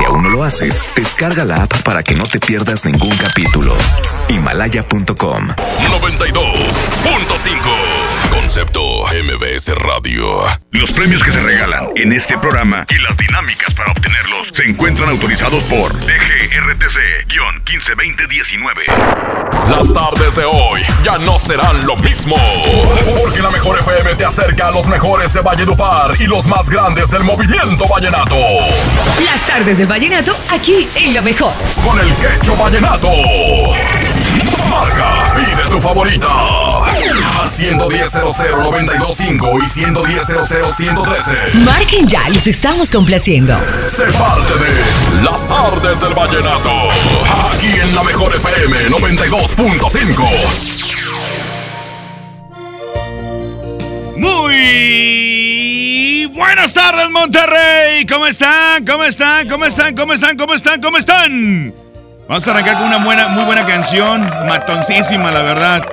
Si aún no lo haces, descarga la app para que no te pierdas ningún capítulo. Himalaya.com 92.5 Concepto MBS Radio. Los premios que se regalan en este programa y las dinámicas para obtenerlos se encuentran autorizados por DGRTC-152019. Las tardes de hoy ya no serán lo mismo. Porque la mejor FM te acerca a los mejores de Valledupar y los más grandes del movimiento vallenato. Las tardes del vallenato aquí en lo mejor. Con el quecho vallenato. Marca, pide tu favorita. A 110 925 y 110 113. Marquen ya, los estamos complaciendo. Se parte de Las tardes del vallenato. Aquí en la mejor FM 92.5. Muy buenas tardes, Monterrey. ¿Cómo están? ¿Cómo están? ¿Cómo están? ¿Cómo están? ¿Cómo están? ¿Cómo están? Vamos a arrancar con una buena, muy buena canción, matoncísima, la verdad.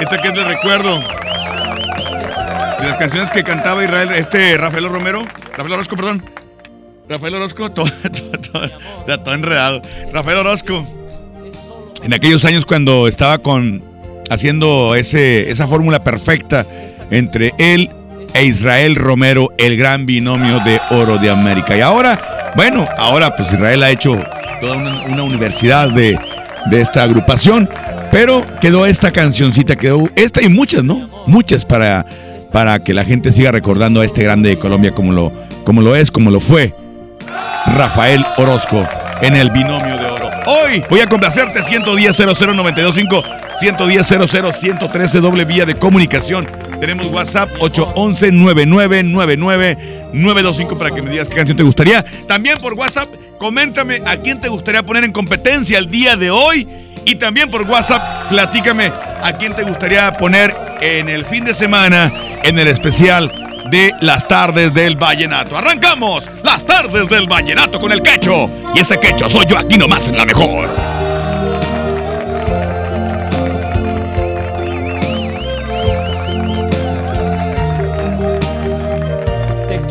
Esta que es de recuerdo. De las canciones que cantaba Israel, este Rafael Romero, Rafael Orozco, perdón. Rafael Orozco, todo, todo, todo, enredado. Rafael Orozco. En aquellos años cuando estaba con haciendo ese, esa fórmula perfecta entre él e Israel Romero, el gran binomio de oro de América. Y ahora, bueno, ahora pues Israel ha hecho toda una, universidad de, de, esta agrupación, pero quedó esta cancioncita, quedó esta y muchas, ¿no? Muchas para, para que la gente siga recordando a este grande de Colombia como lo, como lo es, como lo fue Rafael Orozco en el binomio de oro. Hoy voy a complacerte 110 00925 110 00 113 doble vía de comunicación. Tenemos WhatsApp 811 9999 925 para que me digas qué canción te gustaría. También por WhatsApp, coméntame a quién te gustaría poner en competencia el día de hoy. Y también por WhatsApp, platícame a quién te gustaría poner en el fin de semana en el especial de las tardes del vallenato. Arrancamos las tardes del vallenato con el quecho. Y ese quecho soy yo aquí nomás en la mejor.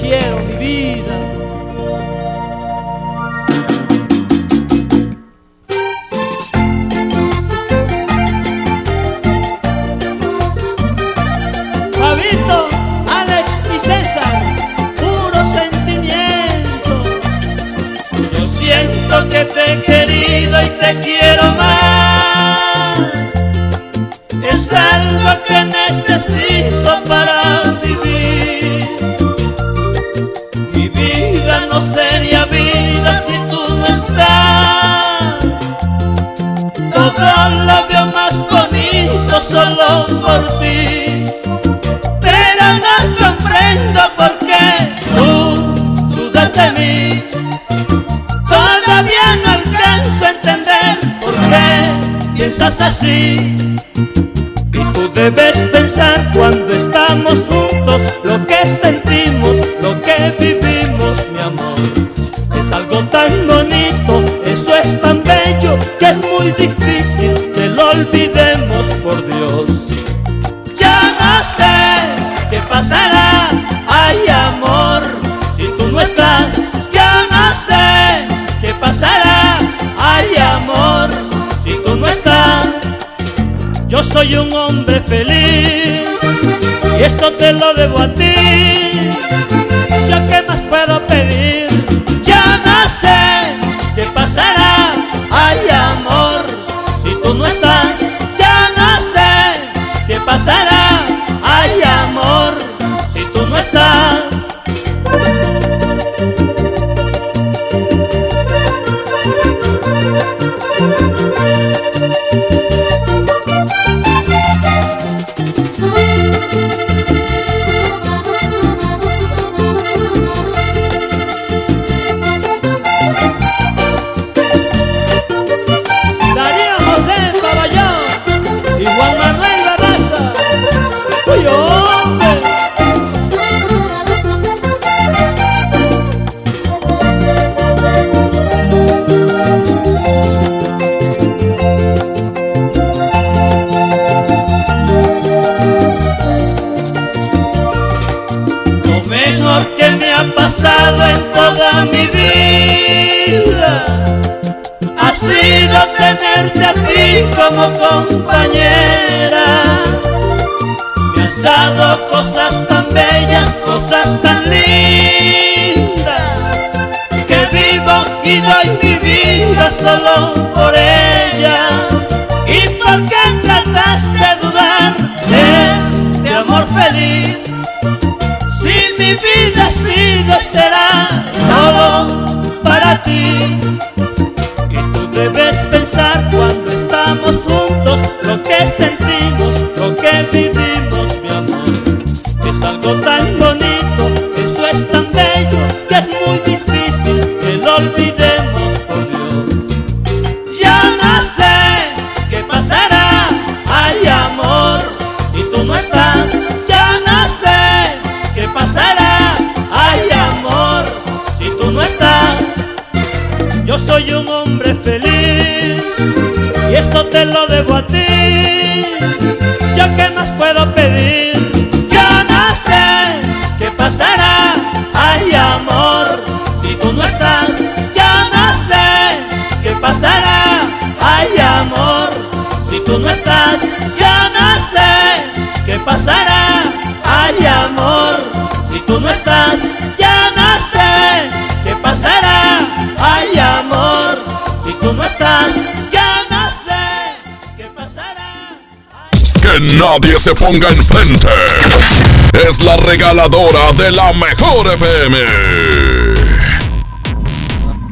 Quiero mi vida. Alex y César, puro sentimiento. Yo siento que te he querido y te quiero más. Es algo que necesito para vivir. No sería vida si tú no estás. Todo lo veo más bonito solo por ti. Pero no comprendo por qué tú dudas de mí. Todavía no alcanzo a entender por qué piensas así. Y tú debes pensar cuando estamos juntos lo que sentimos, es muy difícil que lo olvidemos por Dios. Ya no sé qué pasará, ay amor, si tú no estás. Ya no sé qué pasará, ay amor, si tú no estás. Yo soy un hombre feliz y esto te lo debo a ti. Y doy mi vida solo por ella. ¿Y por qué tratas de dudar de este amor feliz? mi vida sido será solo para ti. Y tú debes pensar cuando estamos juntos lo que sentimos, esto te lo debo a ti. Nadie se ponga enfrente. Es la regaladora de la mejor FM.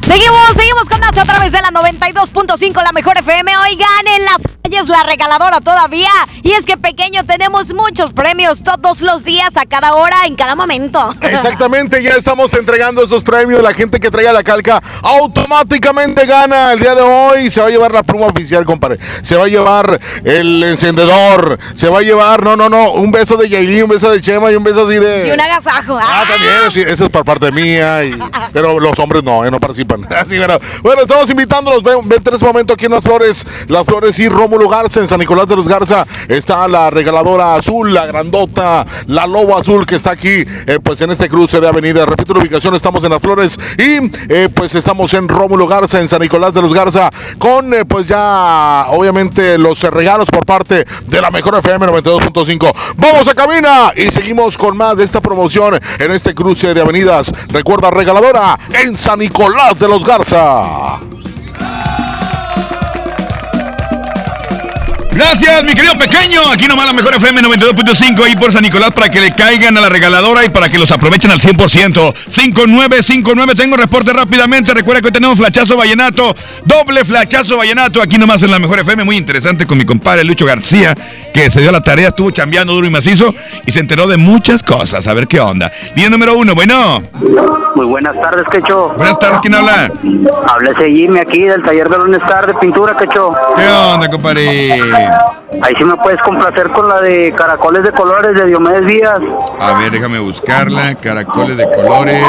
Seguimos, seguimos con más a través de la 92.5, la mejor FM. Oigan, en las calles la regaladora todavía. Y es que pequeño, tenemos muchos premios todos los días, a cada hora, en cada momento. Exactamente, ya estamos entregando esos premios. La gente que traiga la calca automáticamente gana el día de hoy. Se va a llevar la pluma oficial, compadre. Se va a llevar el encendedor. Se va a llevar, no, no, no, un beso de Yailin, un beso de Chema y un beso así de. Y un agasajo. Ah, también, sí, eso es por parte mía. y- pero los hombres no, eh, no participan. Así, bueno, bueno, estamos invitándolos. Ven, vente en este momento aquí en Las Flores. Las Flores y Rómulo Garza, en San Nicolás de los Garza. Está la regaladora azul, la grandota, la lobo azul que está aquí, eh, pues en este cruce de avenida. Repito la ubicación, estamos en Las Flores y eh, pues estamos en Rómulo Garza, en San Nicolás de los Garza, con eh, pues ya obviamente los regalos por parte de la mejor FM 92.5. Vamos a cabina y seguimos con más de esta promoción en este cruce de avenidas. Recuerda, regaladora en San Nicolás de los Garza. Gracias, mi querido pequeño. Aquí nomás la mejor FM 92.5 ahí por San Nicolás para que le caigan a la regaladora y para que los aprovechen al 100%. 5959, tengo reporte rápidamente. Recuerda que hoy tenemos flachazo vallenato, doble flachazo vallenato. Aquí nomás en la mejor FM, muy interesante con mi compadre Lucho García, que se dio la tarea, estuvo chambeando duro y macizo y se enteró de muchas cosas. A ver qué onda. Día número uno, bueno. Muy buenas tardes, Quecho. Buenas tardes, ¿quién habla? Habla ese Jimmy aquí del taller de Lunestar de pintura, Quecho. ¿Qué onda, compadre? Ahí sí me puedes complacer con la de caracoles de colores de Diomedes Díaz. A ver, déjame buscarla. Caracoles de colores.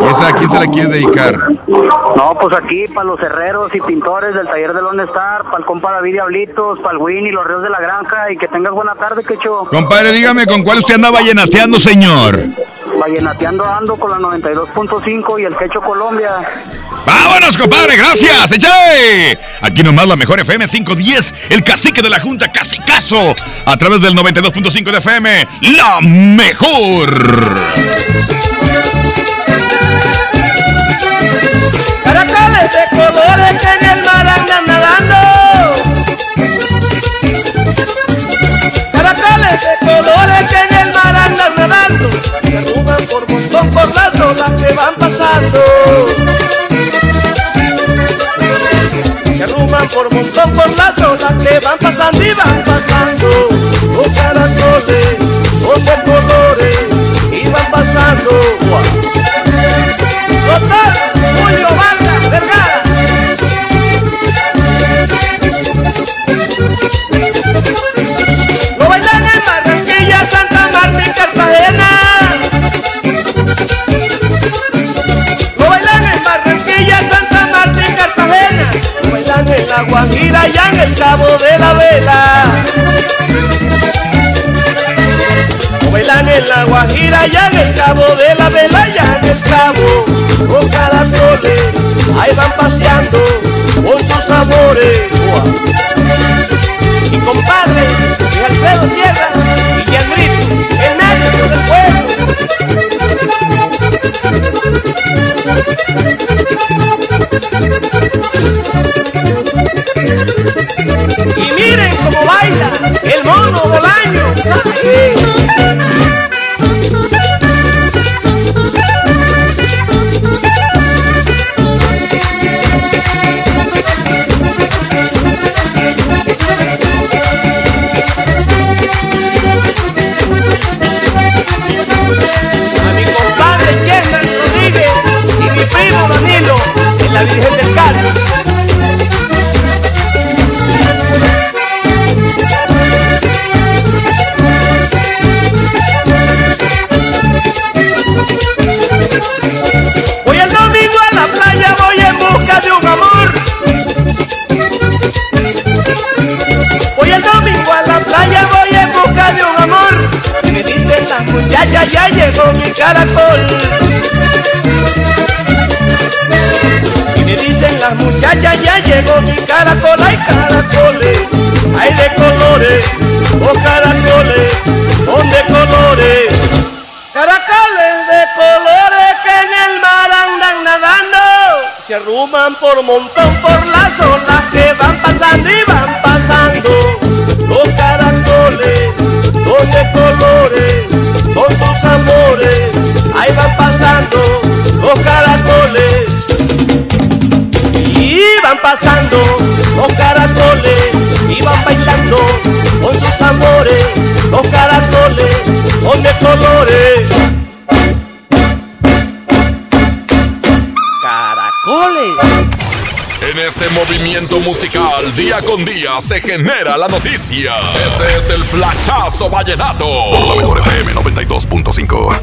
¿Y esa a quién se la quieres dedicar? No, pues aquí para los herreros y pintores del taller de Lunestar, para el compa David Diablitos, para el Win y los ríos de la granja. Y que tengas buena tarde, Quecho. Compadre, dígame con cuál usted anda vallenateando, señor. Vallenateando ando con la 92.5 y el Quecho Colombia. ¡Vámonos, compadre! ¡Gracias! ¡Eche! Aquí nomás la mejor FM 510, el cacique de la Junta, casi caso, a través del 92.5 de FM, la mejor. Caracoles de colores en el mar andan nadando. Caracoles de colores en el mar andan nadando. Se por montón por las olas que van pasando. Por montón por las olas que van pasando y van pasando. Los caracoles, los de colores, y van pasando. allá en el cabo de la vela. O velan en la guajira allá en el cabo de la vela, allá en el cabo. Con caracoles, ahí van paseando con sus sabores. Y compadre, y Alfredo Tierra y Yandrito, el negro del pueblo. El mono Bolaño. A con día, se genera la noticia. Este es el Flachazo Vallenato. Por la mejor FM 92.5.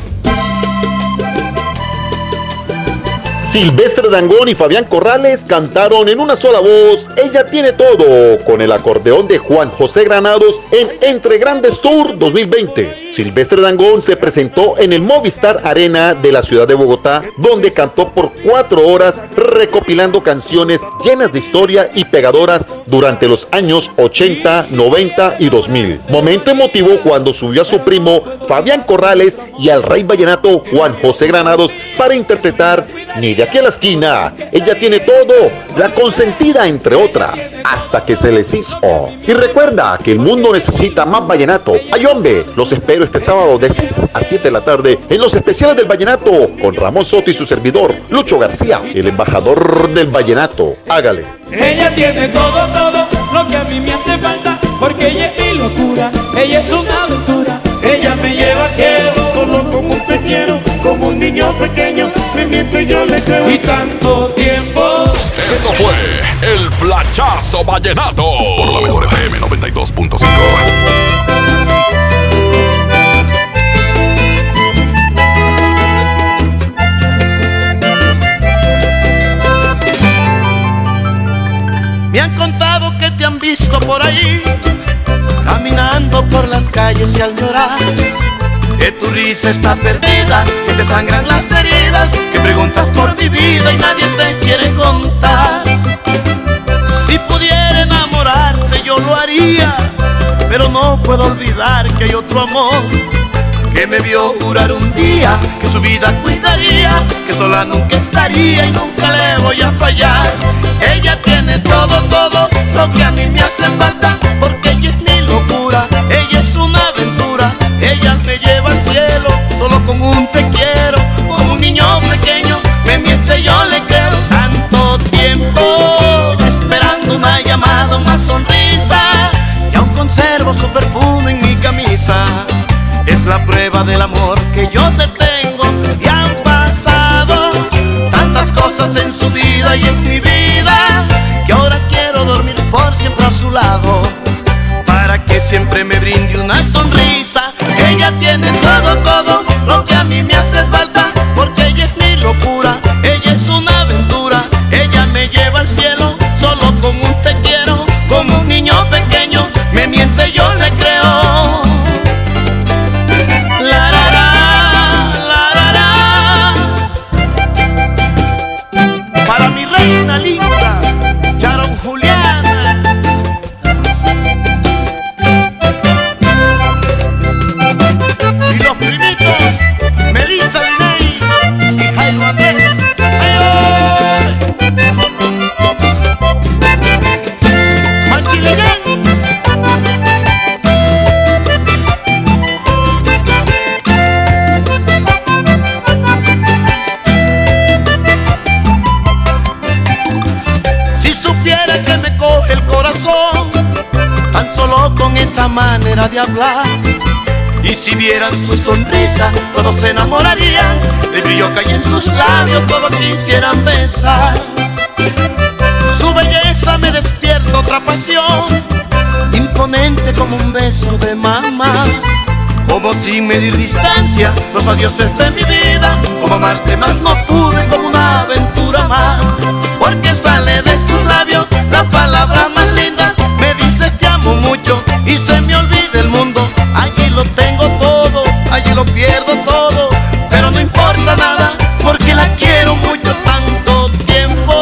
Silvestre Dangón y Fabián Corrales cantaron en una sola voz Ella tiene todo con el acordeón de Juan José Granados en Entre Grandes Tour 2020. Silvestre Dangón se presentó en el Movistar Arena de la ciudad de Bogotá, donde cantó por cuatro horas recopilando canciones llenas de historia y pegadoras durante los años 80, 90 y 2000. Momento emotivo cuando subió a su primo Fabián Corrales y al rey vallenato Juan José Granados para interpretar Ni de aquí a la esquina. Ella tiene todo, la consentida entre otras, hasta que se les hizo. Y recuerda que el mundo necesita más vallenato. Ay hombre, los espero este sábado de 6 a 7 de la tarde en los especiales del vallenato con Ramón Soto y su servidor, Lucho García, el embajador del vallenato. Hágale. Ella tiene todo, todo lo que a mí me hace falta, porque ella es mi locura, ella es una aventura, ella me lleva al cielo, solo como un te quiero, como un niño pequeño, me miente y yo le creo, y tanto tiempo. Esto fue el Flachazo Vallenato. Por la mejor FM 92.5. Me han contado que te han visto por ahí, caminando por las calles y al llorar. Que tu risa está perdida, que te sangran las heridas, que preguntas por mi vida y nadie te quiere contar. Si pudiera enamorarte yo lo haría, pero no puedo olvidar que hay otro amor que me vio jurar un día que su vida cuidaría, que sola nunca estaría y nunca le voy a fallar. Ella tiene todo, todo lo que a mí me hace falta, porque La prueba del amor que yo te tengo y han pasado tantas cosas en su vida y en mi vida que ahora quiero dormir por siempre a su lado para que siempre me brinde una sonrisa. Ella tiene todo, todo lo que a mí me hace falta porque ella es mi locura, manera de hablar. Y si vieran su sonrisa, todos se enamorarían. El brillo que hay en sus labios, todos quisieran besar. Su belleza me despierta otra pasión, imponente como un beso de mamá. Como sin medir distancia, los adioses de mi vida. Como amarte más no pude, como una aventura más. Porque sale de sus labios la palabra más linda. Lo pierdo todo. Pero no importa nada, porque la quiero mucho tanto tiempo.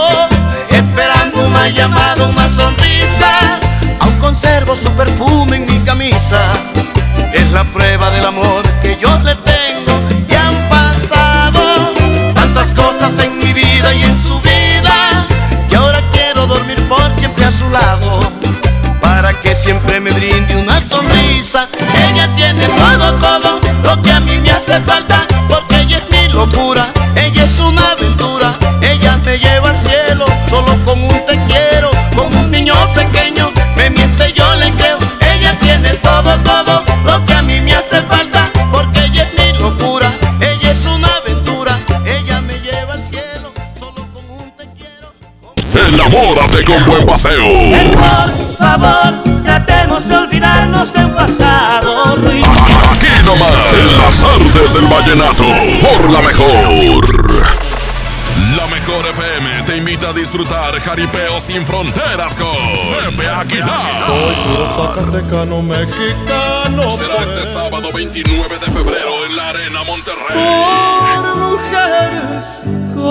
Esperando una llamada, una sonrisa. Aún conservo su perfume en mi camisa. Es la prueba del amor que yo le tengo. Y han pasado tantas cosas en mi vida y en su vida. Que ahora quiero dormir por siempre a su lado. Para que siempre me brinde una sonrisa. Ella tiene todo, todo lo que a mí me hace falta. Porque ella es mi locura. Ella es una aventura. Ella me lleva al cielo solo con un te quiero. Como un niño pequeño me miente, yo le creo. Ella tiene todo, todo lo que a mí me hace falta. Porque ella es mi locura. Ella es una aventura. Ella me lleva al cielo solo con un te quiero. Enamórate con buen paseo. Por favor, tratemos de olvidarnos de un pasado ruin. Aquí nomás, artes del vallenato, por la mejor. La mejor FM te invita a disfrutar jaripeo sin fronteras con Pepe Aguilar. Soy puro zacatecano mexicano. Será este sábado 29 de febrero en la Arena Monterrey. Por mujeres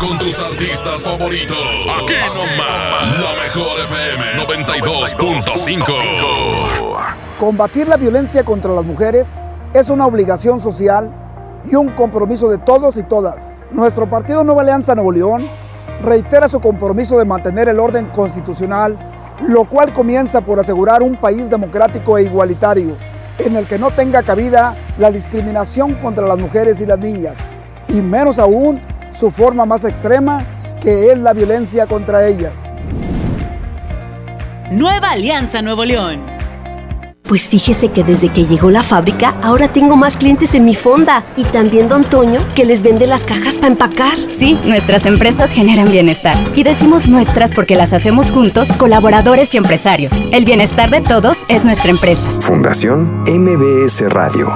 con tus artistas favoritos. Aquí nomás, la mejor FM 92.5. Combatir la violencia contra las mujeres es una obligación social y un compromiso de todos y todas. Nuestro partido Nueva Alianza Nuevo León reitera su compromiso de mantener el orden constitucional, lo cual comienza por asegurar un país democrático e igualitario, en el que no tenga cabida la discriminación contra las mujeres y las niñas, y menos aún su forma más extrema, que es la violencia contra ellas. Nueva Alianza Nuevo León. Pues fíjese que desde que llegó la fábrica, ahora tengo más clientes en mi fonda. Y también Don Toño, que les vende las cajas para empacar. Sí, nuestras empresas generan bienestar. Y decimos nuestras porque las hacemos juntos, colaboradores y empresarios. El bienestar de todos es nuestra empresa. Fundación MBS Radio.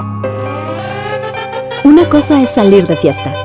Una cosa es salir de fiesta.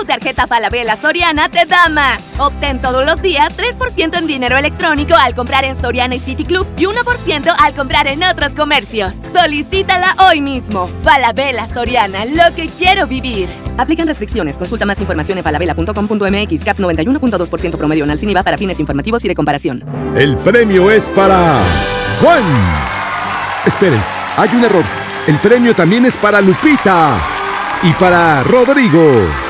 Tu tarjeta Falabella Soriana te da más. Obtén todos los días 3% en dinero electrónico al comprar en Soriana y City Club y 1% al comprar en otros comercios. Solicítala hoy mismo. Falabella Soriana, lo que quiero vivir. Aplican restricciones. Consulta más información en falabella.com.mx. CAP 91.2% promedio en Alciniva para fines informativos y de comparación. El premio es para Juan. Esperen, hay un error. El premio también es para Lupita y para Rodrigo.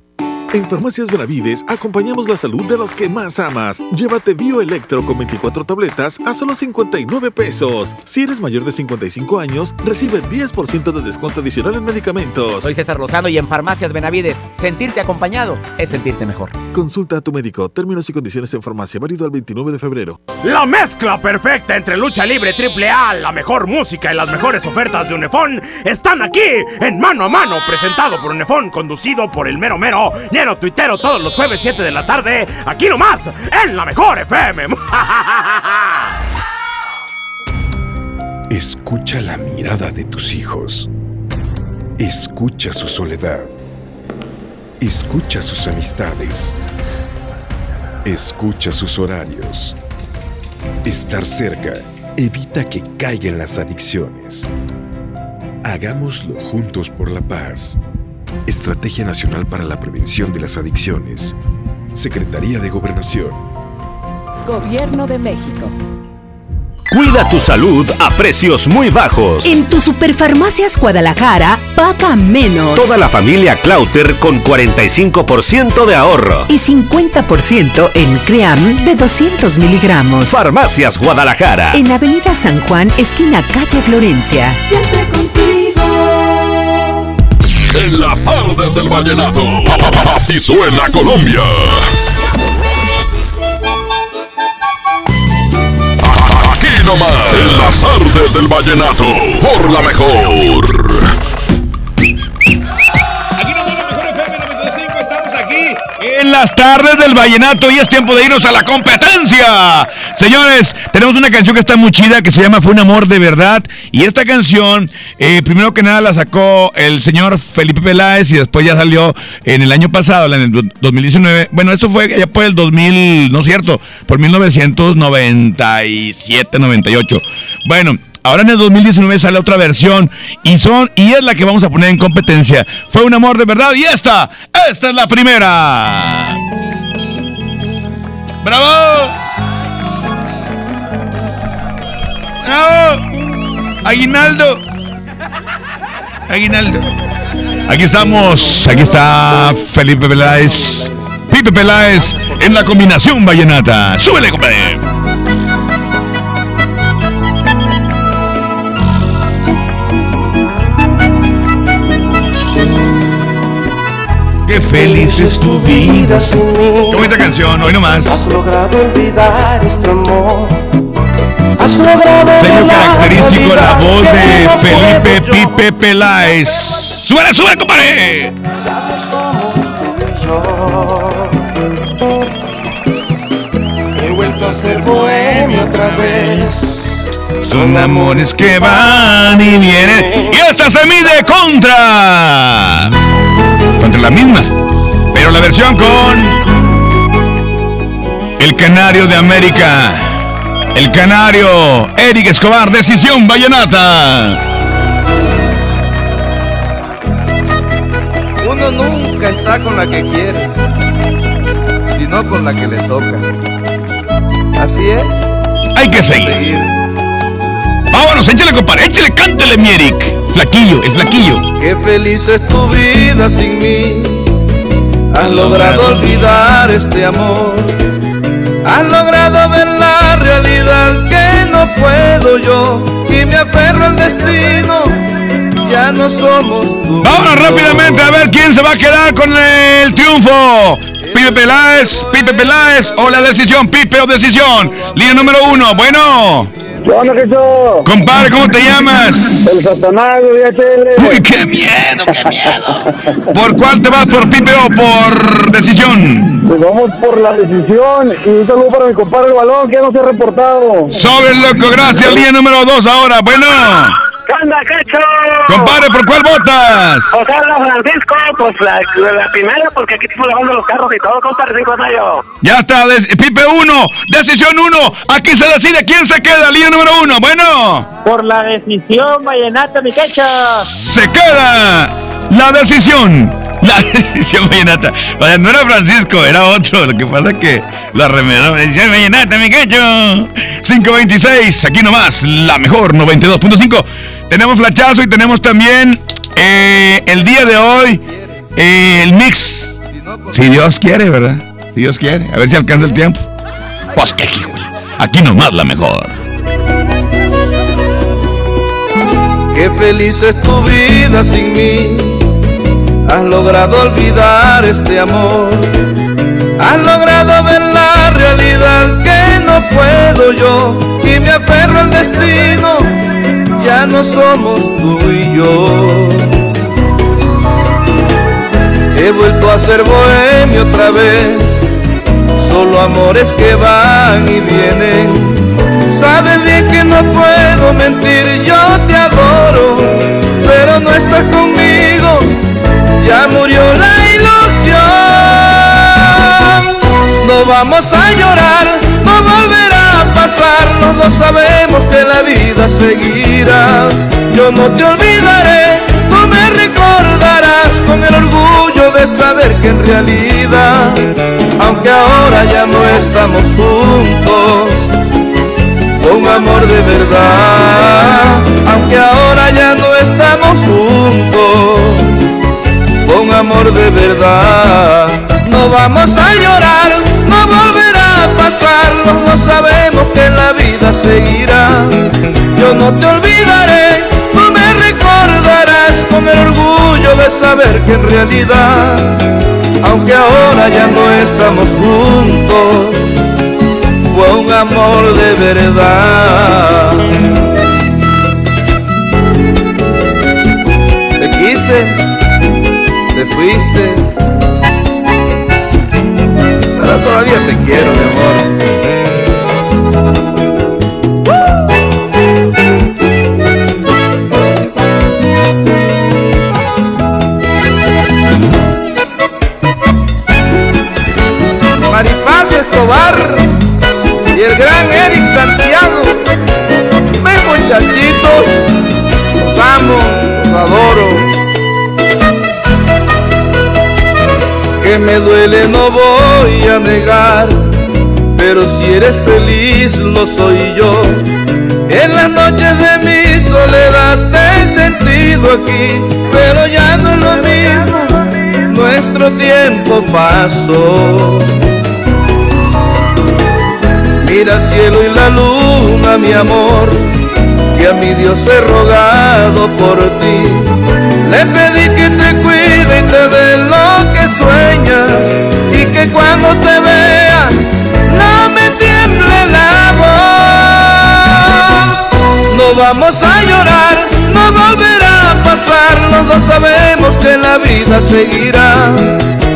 En Farmacias Benavides acompañamos la salud de los que más amas. Llévate Bioelectro con 24 tabletas a solo 59 pesos. Si eres mayor de 55 años, recibe 10% de descuento adicional en medicamentos. Soy César Lozano y en Farmacias Benavides, sentirte acompañado es sentirte mejor. Consulta a tu médico. Términos y condiciones en farmacia. Válido al 29 de febrero. La mezcla perfecta entre lucha libre triple A, la mejor música y las mejores ofertas de Unefón están aquí en Mano a Mano, presentado por Unefón, conducido por el mero mero, tuitero todos los jueves 7 de la tarde, aquí nomás, en la mejor FM. Escucha la mirada de tus hijos. Escucha su soledad. Escucha sus amistades. Escucha sus horarios. Estar cerca evita que caigan las adicciones. Hagámoslo juntos por la paz. Estrategia Nacional para la Prevención de las Adicciones. Secretaría de Gobernación. Gobierno de México. Cuida tu salud a precios muy bajos. En tu Superfarmacias Guadalajara, paga menos. Toda la familia Clauter con 45% de ahorro. Y 50% en Cream de 200 miligramos. Farmacias Guadalajara. En Avenida San Juan, esquina calle Florencia. Siempre contigo. En las tardes del vallenato. Así suena Colombia. Aquí nomás. En las tardes del vallenato. Por la mejor. Aquí nomás la mejor FM 95. Estamos aquí en las tardes del vallenato y es tiempo de irnos a la competencia. Señores, tenemos una canción que está muy chida que se llama Fue un amor de verdad. Y esta canción, eh, primero que nada, la sacó el señor Felipe Peláez y después ya salió en el año pasado, en el do- 2019. Bueno, esto fue ya por el 2000, no es cierto, por 1997, 98. Bueno. Ahora en el 2019 sale otra versión y son y es la que vamos a poner en competencia. Fue un amor de verdad y esta, esta es la primera. ¡Bravo! ¡Bravo! ¡Aguinaldo! ¡Aguinaldo! Aquí estamos, aquí está Felipe Peláez. Pipe Peláez en la combinación vallenata. ¡Súbele, compadre! Qué feliz es tu vida mí. Qué bonita canción, hoy nomás. Has logrado olvidar este amor. Sello característico, la voz de Felipe. Pipe Peláez. ¡Súbele, súbele, compadre! Ya no somos tú y yo. He vuelto a ser bohemio otra vez. Son amores que van y vienen. Y esta se mide contra. Contra la misma. Pero la versión con. El Canario de América. El Canario. Eric Escobar. Decisión Vallenata. Uno nunca está con la que quiere, sino con la que le toca. Así es. Hay que seguir. Vámonos, échale, compadre. Échale, cántale, mi Eric. Flaquillo, el flaquillo. Qué feliz es tu vida sin mí. Has logrado olvidar este amor. Has logrado ver la realidad que no puedo yo. Y me aferro al destino. Ya no somos tú. Vámonos rápidamente a ver quién se va a quedar con el triunfo. Pipe Peláez, Pipe Peláez o la decisión, Pipe o decisión. Línea número uno, bueno. ¿Qué onda, Jesús? Compadre, ¿cómo te llamas? El Satanás, DHL. Uy, qué miedo, qué miedo. ¿Por cuál te vas, por Pipe o por decisión? Pues vamos por la decisión y un saludo para mi compadre el balón que ya no se ha reportado. Sobre loco, gracias. Línea número dos ahora, bueno. ¿Qué onda, Cacho? Compadre, ¿por cuál votas? Ojalá, Francisco, pues la, la primera, porque aquí estoy lavando los carros y todo, compadre, cinco yo. Ya está, Pipe 1, decisión 1. Aquí se decide quién se queda. Línea número 1, bueno. Por la decisión, Vallenata, mi Cacho. Se queda la decisión. Decisión vallenata. No era Francisco, era otro. Lo que pasa es que la remedó. Decisión vallenata, mi cacho. 526, aquí nomás, la mejor, 92.5. Tenemos flachazo y tenemos también eh, el día de hoy eh, el mix. Si Dios quiere, ¿verdad? Si Dios quiere. A ver si alcanza el tiempo. Pues qué hijo. Aquí nomás la mejor. Qué feliz es tu vida sin mí. Has logrado olvidar este amor. Has logrado ver la realidad que no puedo yo. Y me aferro al destino. Ya no somos tú y yo. He vuelto a ser bohemio otra vez. Solo amores que van y vienen. Sabes bien que no puedo mentir, yo te adoro, pero no estás conmigo, ya murió la ilusión. No vamos a llorar, no volverá a pasar, los dos sabemos que la vida seguirá. Yo no te olvidaré, tú me recordarás con el orgullo de saber que en realidad, aunque ahora ya no estamos juntos, con amor de verdad, vamos a llorar, no volverá a pasar, los dos sabemos que la vida seguirá, yo no te olvidaré, tú me recordarás con el orgullo de saber que en realidad, aunque ahora ya no estamos juntos, fue un amor de verdad. Te quise, te fuiste, quiero, mi amor. Y el gran Eric Santiago. Ven muchachitos, los amo, los adoro. Que me duele no voy a negar, pero si eres feliz lo soy yo. En las noches de mi soledad te he sentido aquí, pero ya no es lo mismo, nuestro tiempo pasó. Mira el cielo y la luna, mi amor, que a mi Dios he rogado por ti. Le pedí que te cuide y te dé y que cuando te vea no me tiemble la voz. No vamos a llorar, no volverá a pasar, los dos sabemos que la vida seguirá.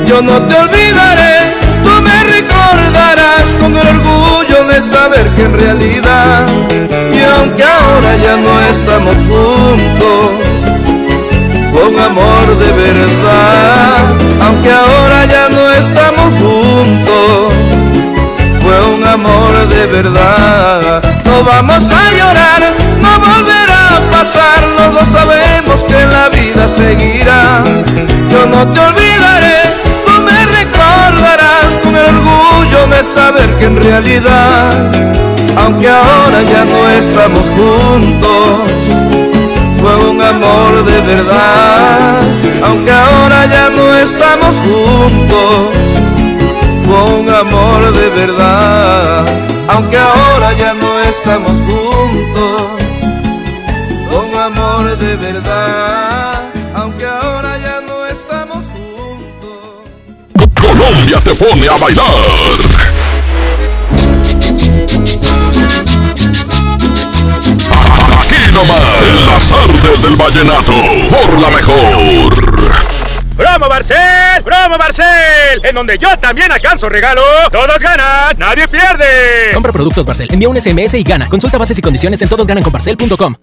Yo no te olvidaré, tú me recordarás con el orgullo de saber que en realidad, y aunque ahora ya no estamos juntos, con amor de verdad, aunque ahora ya no estamos juntos, fue un amor de verdad. No vamos a llorar, no volverá a pasar, los dos sabemos que la vida seguirá. Yo no te olvidaré, tú me recordarás con el orgullo de saber que en realidad, aunque ahora ya no estamos juntos, fue un amor de verdad, aunque ahora ya no estamos juntos, fue un amor de verdad, aunque ahora ya no estamos juntos, fue un amor de verdad, aunque ahora ya no estamos juntos. Colombia te pone a bailar. Aquí nomás, en las artes del vallenato, por la mejor. ¡Promo Barcel! ¡Promo Barcel! En donde yo también alcanzo regalo. Todos ganan, nadie pierde. Compra productos Barcel, envía un SMS y gana. Consulta bases y condiciones en todosgananconbarcel.com.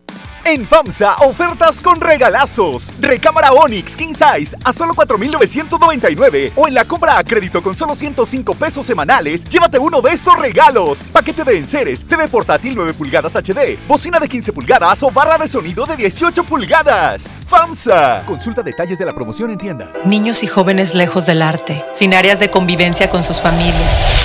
En FAMSA, ofertas con regalazos. Recámara Onix King Size a solo 4,999. O en la compra a crédito con solo 105 pesos semanales, llévate uno de estos regalos. Paquete de enseres, TV portátil 9 pulgadas HD, bocina de 15 pulgadas o barra de sonido de 18 pulgadas. FAMSA. Consulta detalles de la promoción en tienda. Niños y jóvenes lejos del arte, sin áreas de convivencia con sus familias.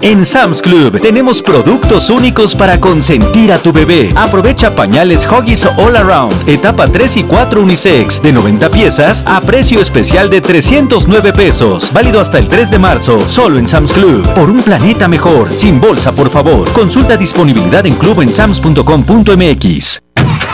En Sam's Club tenemos productos únicos para consentir a tu bebé. Aprovecha pañales Huggies All Around, etapa 3 y 4 unisex, de 90 piezas a precio especial de 309 pesos. Válido hasta el 3 de marzo, solo en Sam's Club. Por un planeta mejor, sin bolsa, por favor. Consulta disponibilidad en club en sams.com.mx.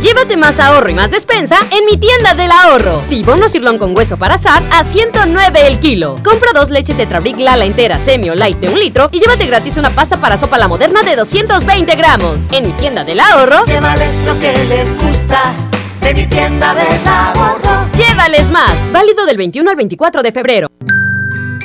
Llévate más ahorro y más despensa en mi tienda del ahorro. Tibono sirlón con hueso para asar a 109 el kilo. Compra dos leches Tetrabric Lala entera, semi o light de un litro y llévate gratis una pasta para sopa la moderna de 220 gramos. En mi tienda del ahorro. Llévales lo que les gusta. De mi tienda del ahorro. Llévales más. Válido del 21 al 24 de febrero.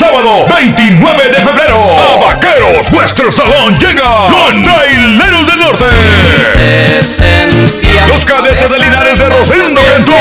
Sábado 29 de febrero, a Vaqueros Nuestro Salón llega los Traileros del Norte. Los cadetes de Linares de Rosendo Cantú.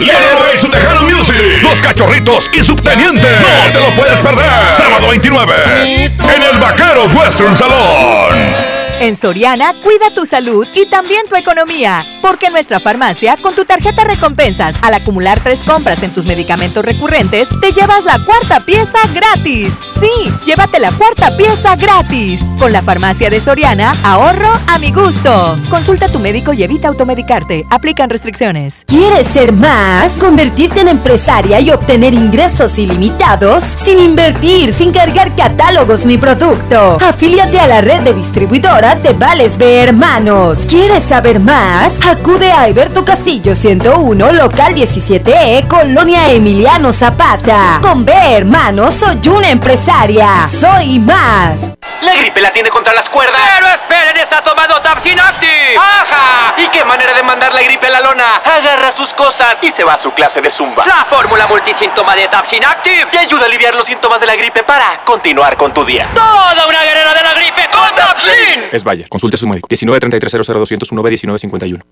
Leonardo y su Tejano Music. Los Cachorritos y Subteniente. No te lo puedes perder. Sábado 29 en el Vaqueros Western Salón. En Soriana, cuida tu salud y también tu economía, porque en nuestra farmacia, con tu tarjeta recompensas, al acumular tres compras en tus medicamentos recurrentes, te llevas la cuarta pieza gratis. Sí, llévate la cuarta pieza gratis. Con la farmacia de Soriana, ahorro a mi gusto. Consulta a tu médico y evita automedicarte. Aplican restricciones. ¿Quieres ser más? ¿Convertirte en empresaria y obtener ingresos ilimitados? Sin invertir, sin cargar catálogos ni producto. Afíliate a la red de distribuidoras de Vales B Hermanos. ¿Quieres saber más? Acude a Alberto Castillo 101, local 17E, Colonia Emiliano Zapata. Con B Hermanos soy una empresaria. Soy más. La gripe la tiene contra las cuerdas. Pero esperen, está tomando Tapsin Active. ¡Ajá! ¿Y qué manera de mandar la gripe a la lona? Agarra sus cosas y se va a su clase de zumba. La fórmula multisíntoma de Tapsin Active. Te ayuda a aliviar los síntomas de la gripe para continuar con tu día. Toda una guerrera de la gripe con Tapsin. Es Bayer. Consulte a su médico. 19 33 00 201 19 51.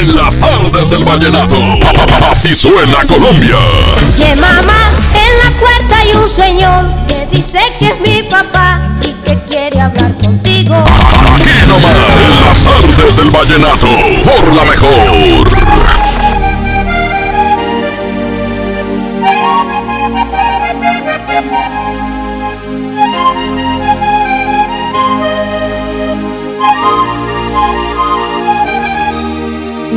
En las tardes del vallenato. Así suena Colombia. Que mamá, en la puerta hay un señor que dice que es mi papá y que quiere hablar contigo. Aquí nomás, en las tardes del vallenato. Por la mejor.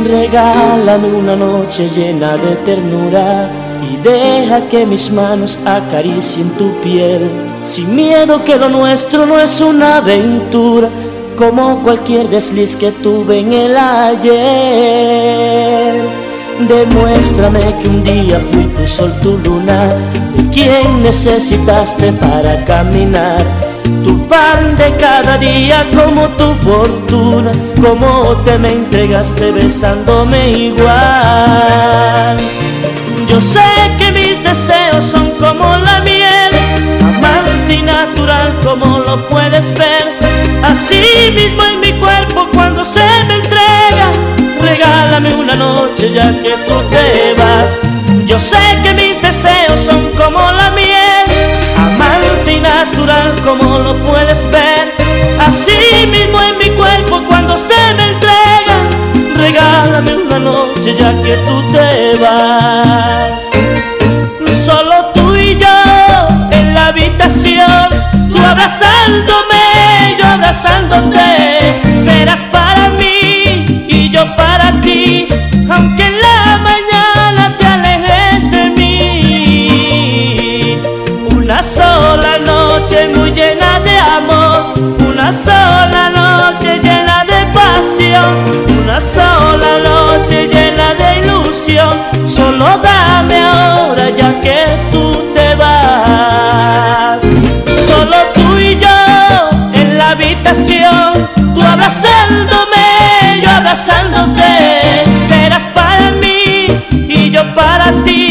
Regálame una noche llena de ternura y deja que mis manos acaricien tu piel, sin miedo que lo nuestro no es una aventura como cualquier desliz que tuve en el ayer. Demuéstrame que un día fui tu sol, tu luna, de quien necesitaste para caminar. Tu pan de cada día como tu fortuna, como te me entregaste besándome igual. Yo sé que mis deseos son como la miel, amante y natural como lo puedes ver. Así mismo en mi cuerpo cuando se me entrega, ya que tú te vas. Solo tú y yo en la habitación, tú abrazándome, yo abrazándote, serás para mí y yo para ti, aunque en la mañana te alejes de mí. Una sola noche muy llena de amor, una sola noche llena de pasión, una sola noche llena Solo dame ahora ya que tú te vas. Solo tú y yo en la habitación, tú abrazándome, yo abrazándote. Serás para mí y yo para ti,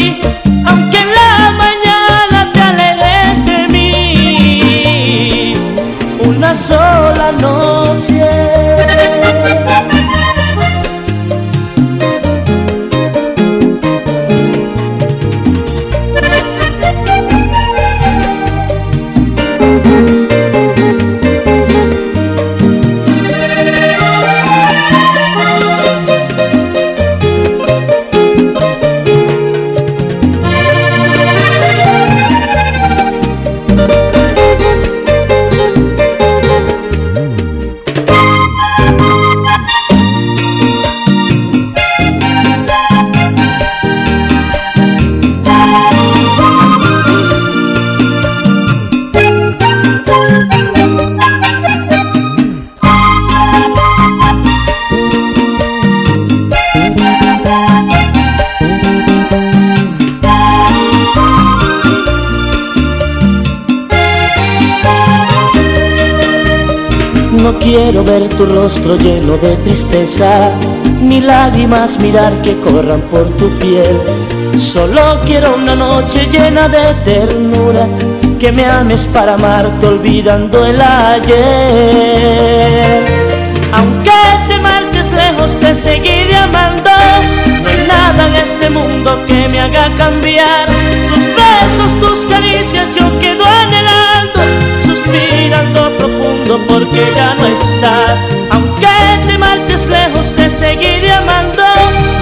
quiero ver tu rostro lleno de tristeza, ni lágrimas mirar que corran por tu piel. Solo quiero una noche llena de ternura, que me ames para amarte olvidando el ayer. Aunque te marches lejos te seguiré amando, no hay nada en este mundo que me haga cambiar. Tus besos, tus caricias porque ya no estás. Aunque te marches lejos te seguiré amando,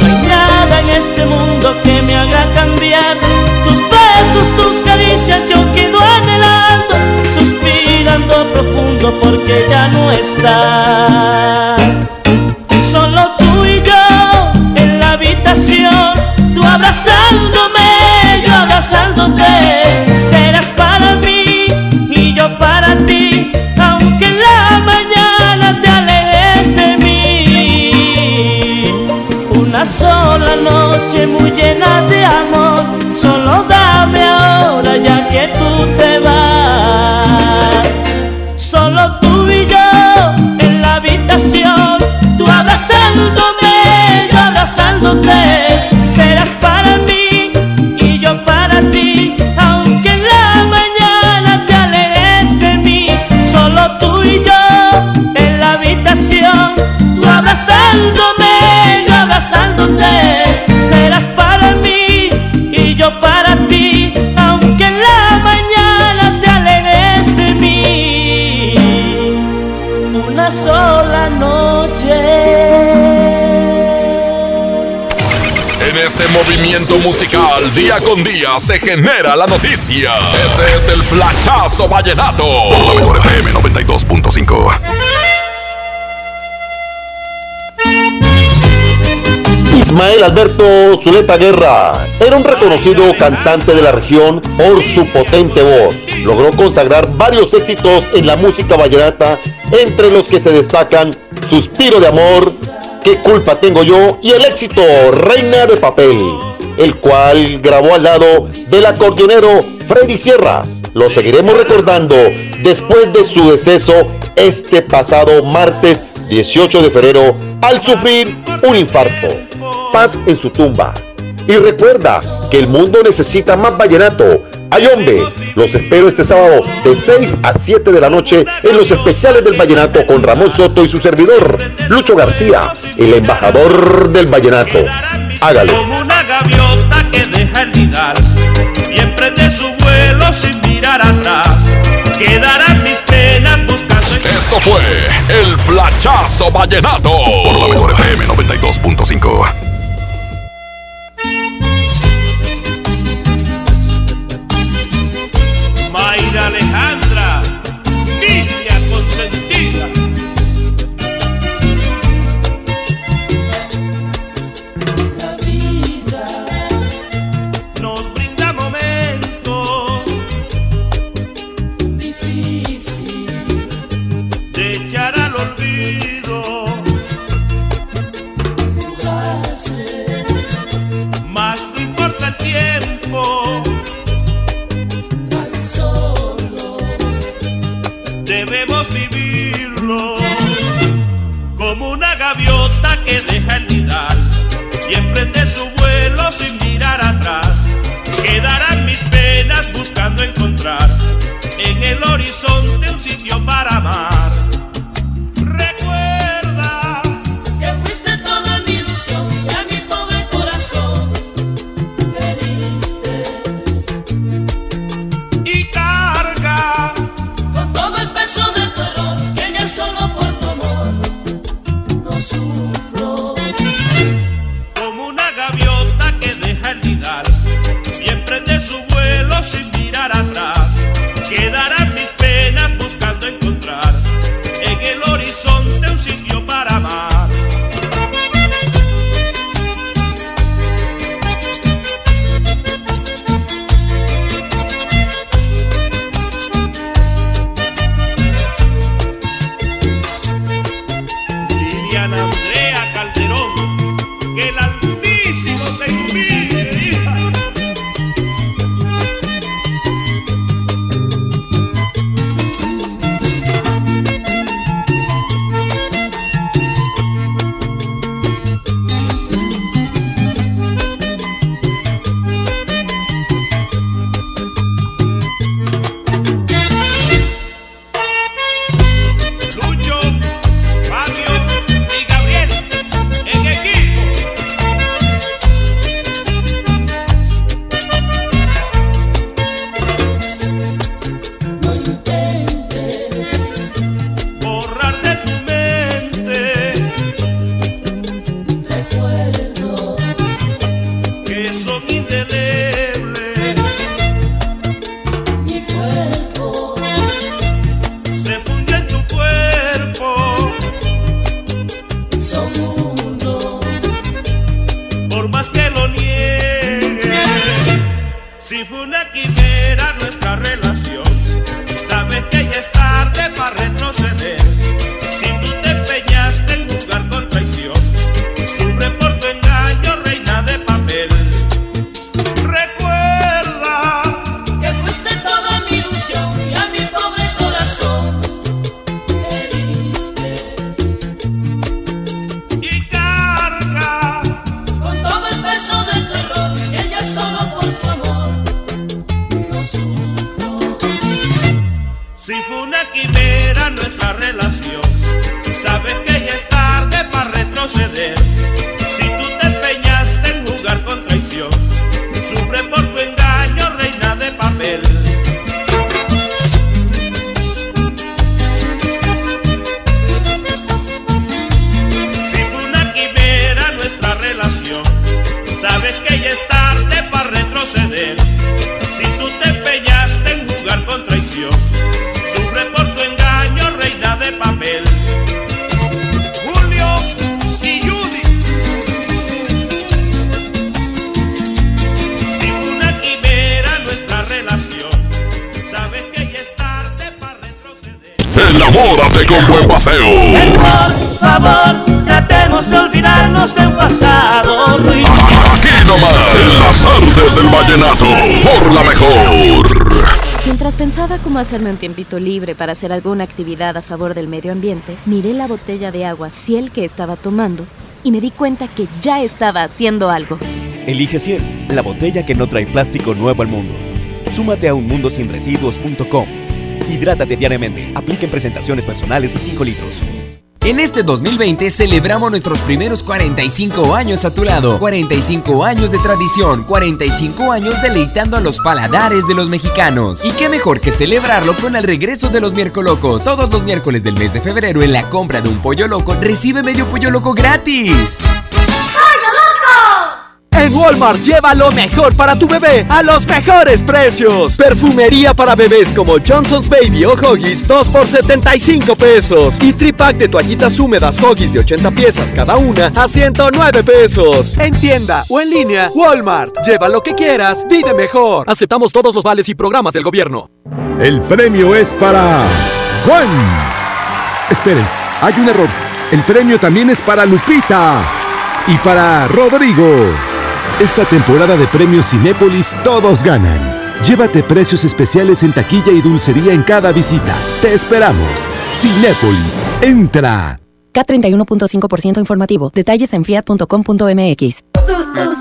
no hay nada en este mundo que me haga cambiar. Tus besos, tus caricias yo quedo anhelando, suspirando profundo porque ya no estás. Noche muy llena de amor, solo dame ahora ya que tú movimiento musical, día con día, se genera la noticia. Este es el Flachazo Vallenato. Por la mejor FM 92.5. Ismael Alberto Zuleta Guerra era un reconocido cantante de la región por su potente voz. Logró consagrar varios éxitos en la música vallenata, entre los que se destacan Suspiro de Amor, ¿Qué culpa tengo yo? y el éxito Reina de Papel, el cual grabó al lado del acordeonero Freddy Sierras. Lo seguiremos recordando después de su deceso este pasado martes 18 de febrero al sufrir un infarto. Paz en su tumba. Y recuerda que el mundo necesita más vallenato. Ay hombre, los espero este sábado de 6 a 7 de la noche en los especiales del vallenato con Ramón Soto y su servidor, Lucho García, el embajador del vallenato. Hágalo. Como una gaviota que deja el nidal y emprende su vuelo sin mirar atrás. Quedarán mis penas buscando. Esto fue el Flachazo Vallenato por la mejor FM 92.5. con buen paseo. Por favor, tratemos de olvidarnos del pasado ruin. Aquí nomás, en las artes del vallenato, por la mejor. Mientras pensaba cómo hacerme un tiempito libre para hacer alguna actividad a favor del medio ambiente, miré la botella de agua Ciel que estaba tomando y me di cuenta que ya estaba haciendo algo. Elige Ciel, la botella que no trae plástico nuevo al mundo. Súmate a unmundosinresiduos.com. Hidrátate diariamente. Apliquen presentaciones personales y 5 litros. En este 2020 celebramos nuestros primeros 45 años a tu lado. 45 años de tradición, 45 años deleitando a los paladares de los mexicanos. Y qué mejor que celebrarlo con el regreso de los miércoles locos. Todos los miércoles del mes de febrero en la compra de un pollo loco recibe medio pollo loco gratis. En Walmart lleva lo mejor para tu bebé a los mejores precios. Perfumería para bebés como Johnson's Baby o Huggies 2 por 75 pesos. Y tripack de toallitas húmedas Huggies de 80 piezas cada una a 109 pesos. En tienda o en línea, Walmart. Lleva lo que quieras, vive mejor. Aceptamos todos los vales y programas del gobierno. El premio es para Juan. Esperen, hay un error. El premio también es para Lupita y para Rodrigo. Esta temporada de premios Cinépolis todos ganan. Llévate precios especiales en taquilla y dulcería en cada visita. Te esperamos. Cinépolis, entra. K31.5% informativo. Detalles en fiat.com.mx.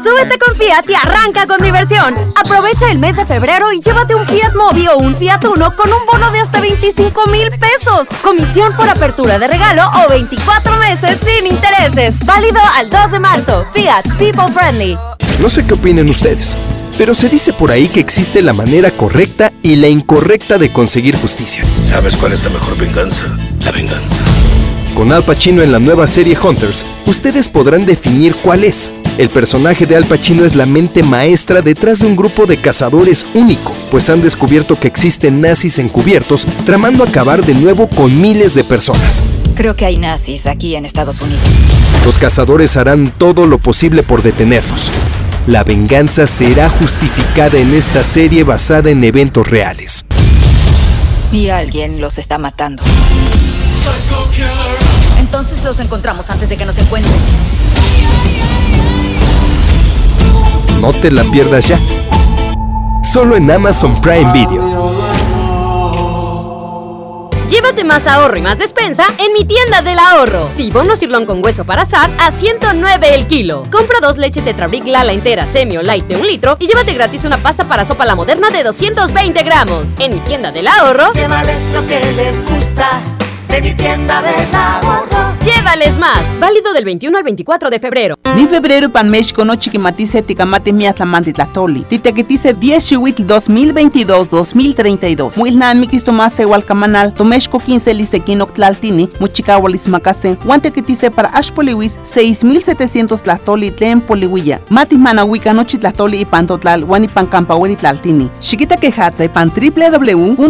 Súbete con Fiat y arranca con diversión. Aprovecha el mes de febrero y llévate un Fiat Mobi o un Fiat Uno con un bono de hasta 25 mil pesos. Comisión por apertura de regalo o 24 meses sin intereses. Válido al 2 de marzo. Fiat People Friendly. No sé qué opinen ustedes, pero se dice por ahí que existe la manera correcta y la incorrecta de conseguir justicia. ¿Sabes cuál es la mejor venganza? La venganza. Con Al Pacino en la nueva serie Hunters, ustedes podrán definir cuál es. El personaje de Al Pacino es la mente maestra detrás de un grupo de cazadores único, pues han descubierto que existen nazis encubiertos tramando acabar de nuevo con miles de personas. Creo que hay nazis aquí en Estados Unidos. Los cazadores harán todo lo posible por detenerlos. La venganza será justificada en esta serie basada en eventos reales. Y alguien los está matando. Entonces los encontramos antes de que nos encuentren. No te la pierdas ya. Solo en Amazon Prime Video. Llévate más ahorro y más despensa en mi tienda del ahorro. Tibono sirlón con hueso para asar a 109 el kilo. Compra dos leche Tetrabric Lala entera semi o light de un litro y llévate gratis una pasta para sopa la moderna de 220 gramos. En mi tienda del ahorro. Llévales lo que les gusta de mi tienda del ahorro. Llévales más. Válido del 21 al 24 de febrero. Ni febrero pan México no chiquimatice ticamate mi atlamante tlatoli. Titequetice 10 chihuitl 2022-2032. Muilnan mikis tomase hualcamanal. Tomexco 15 lisequino tlaltini. Muchicahualis macase. Guantequetice para ashpoliwis 6700 tlatoli tlen polihuilla. Matis manahuica no chitlatoli y pantotlal. Guanipan campahueri tlaltini. Chiquita quejatza pan www.go.mx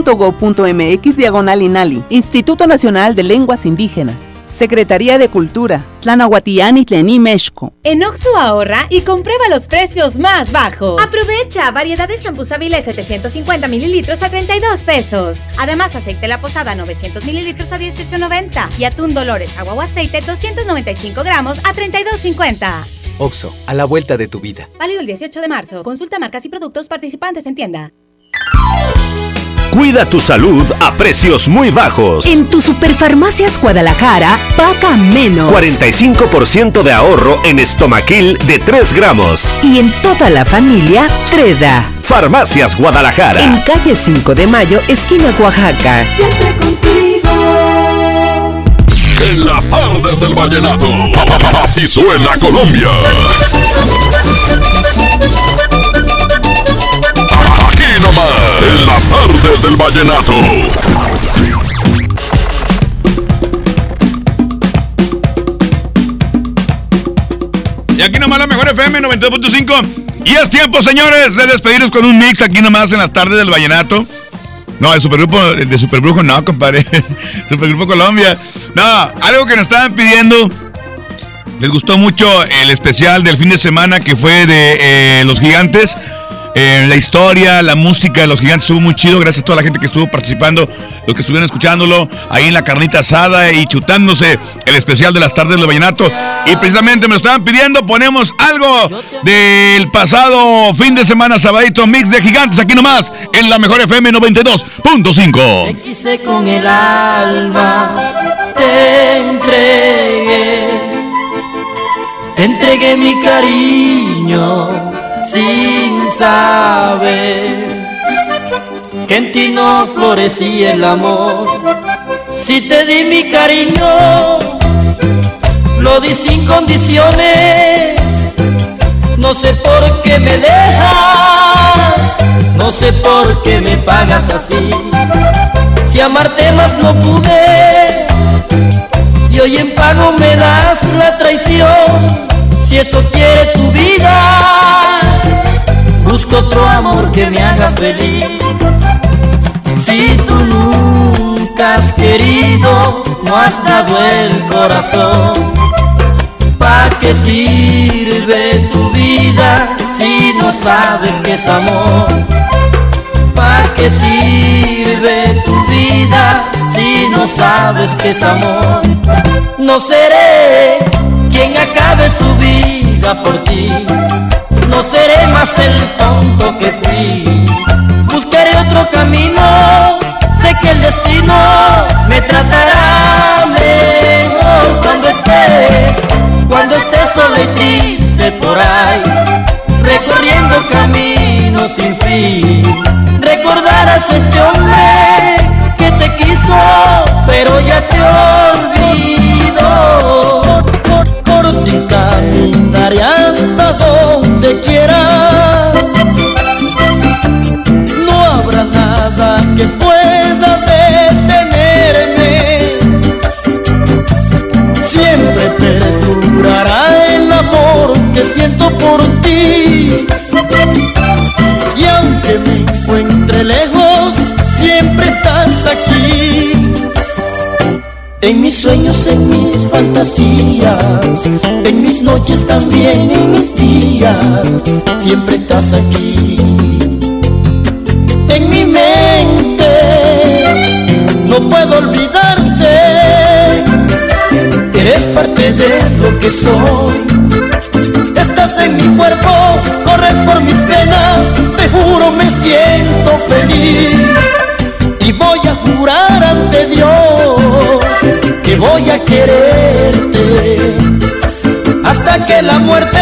diagonal inali. Instituto Nacional de Lenguas Indígenas. Secretaría de Cultura, Tlanahuatiani Tlení Mexco. En Oxo ahorra y comprueba los precios más bajos. Aprovecha variedad de champú Savile 750 mililitros a 32 pesos. Además, aceite La Posada 900 mililitros a 18.90 y atún Dolores agua o aceite 295 gramos a 32.50. Oxo, a la vuelta de tu vida. Válido el 18 de marzo. Consulta marcas y productos participantes en tienda. Cuida tu salud a precios muy bajos. En tu Superfarmacias Guadalajara, paga menos. 45% de ahorro en estomaquil de 3 gramos. Y en toda la familia, Treda. Farmacias Guadalajara. En calle 5 de Mayo, esquina Oaxaca. Siempre contigo. En las tardes del vallenato. Así suena Colombia. En las tardes del vallenato. Y aquí nomás la mejor FM 92.5. Y es tiempo, señores, de despedirnos con un mix aquí nomás en las tardes del vallenato. No, el supergrupo de Superbrujo no, compadre. Supergrupo Colombia. No, algo que nos estaban pidiendo. Les gustó mucho el especial del fin de semana que fue de eh, los gigantes. Eh, la historia, la música de los gigantes estuvo muy chido. Gracias a toda la gente que estuvo participando, los que estuvieron escuchándolo ahí en la carnita asada y chutándose el especial de las tardes del vallenato. Y precisamente me lo estaban pidiendo, ponemos algo del pasado fin de semana, sabadito mix de gigantes, aquí nomás, en la mejor FM 92.5. Te quise con el alma, te entregué, te entregué mi cariño saber que en ti no florecía el amor. Si te di mi cariño, lo di sin condiciones. No sé por qué me dejas, no sé por qué me pagas así. Si amarte más no pude, y hoy en pago me das la traición. Si eso quiere tu vida, busco otro amor que me haga feliz. Si tú nunca has querido, no has dado el corazón. ¿Para qué sirve tu vida si no sabes que es amor? ¿Para qué sirve tu vida si no sabes que es amor? No seré quien acabe su vida por ti. No seré más el tonto que fui. Buscaré otro camino. Sé que el destino me tratará mejor cuando estés, cuando estés solo y triste por ahí, recorriendo caminos sin fin. En mis sueños, en mis fantasías, en mis noches también, en mis días, siempre estás aquí. En mi mente no puedo olvidarte, eres parte de lo que soy. Estás en mi cuerpo, corres por mis penas, que la muerte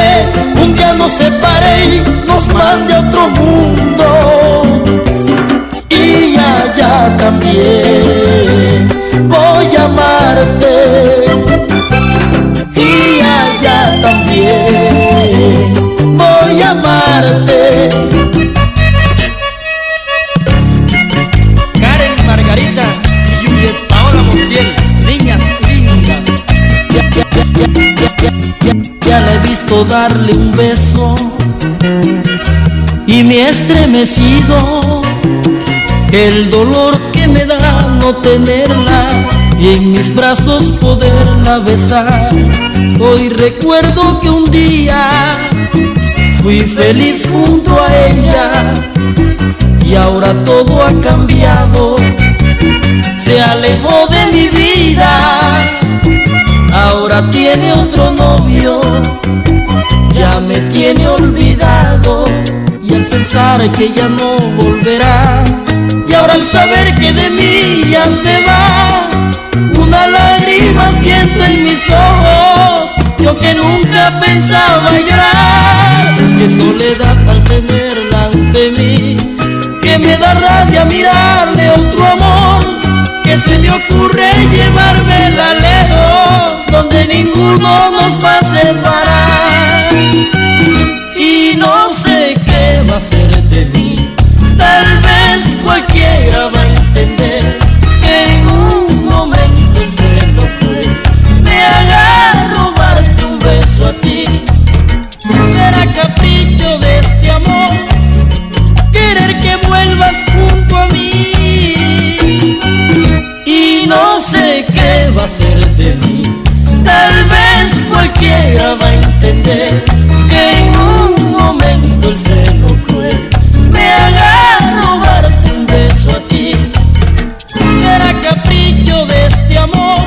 un día nos separe y nos mande a otro mundo. Y allá también darle un beso y me he estremecido. El dolor que me da no tenerla y en mis brazos poderla besar. Hoy recuerdo que un día fui feliz junto a ella y ahora todo ha cambiado. Se alejó de mi vida, ahora tiene otro novio, ya me tiene olvidado. Y al pensar que ya no volverá y ahora al saber que de mí ya se va, una lágrima siento en mis ojos, yo que nunca pensaba llorar, qué soledad al tenerla ante mí, que me da rabia mirarle otro amor, que se me ocurre llevármela lejos, donde ninguno nos va a separar, Tal vez cualquiera va a entender que en un momento el seno cruel me haga robarte un beso a ti. Era capricho de este amor,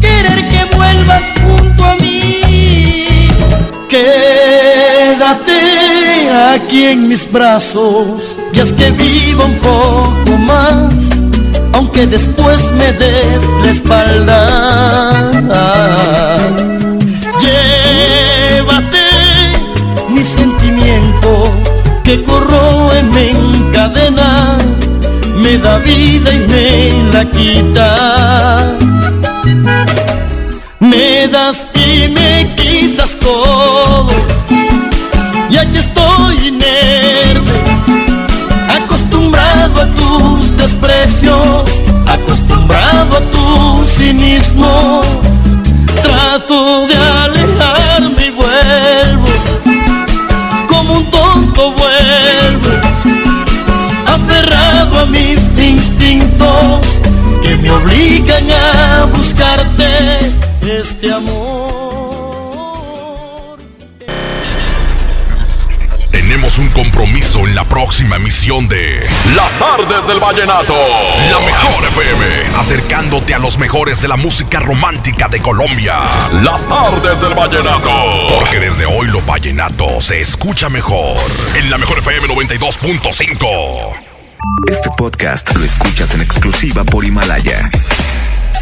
querer que vuelvas junto a mí. Quédate aquí en mis brazos, ya es que vivo un poco más aunque después me des la espalda. Llévate mi sentimiento que corro en me encadena, me da vida y me la quita. Este amor. Tenemos un compromiso en la próxima emisión de Las Tardes del Vallenato. La mejor FM, acercándote a los mejores de la música romántica de Colombia. Las Tardes del Vallenato. Porque desde hoy lo vallenato se escucha mejor. En la mejor FM 92.5. Este podcast lo escuchas en exclusiva por Himalaya.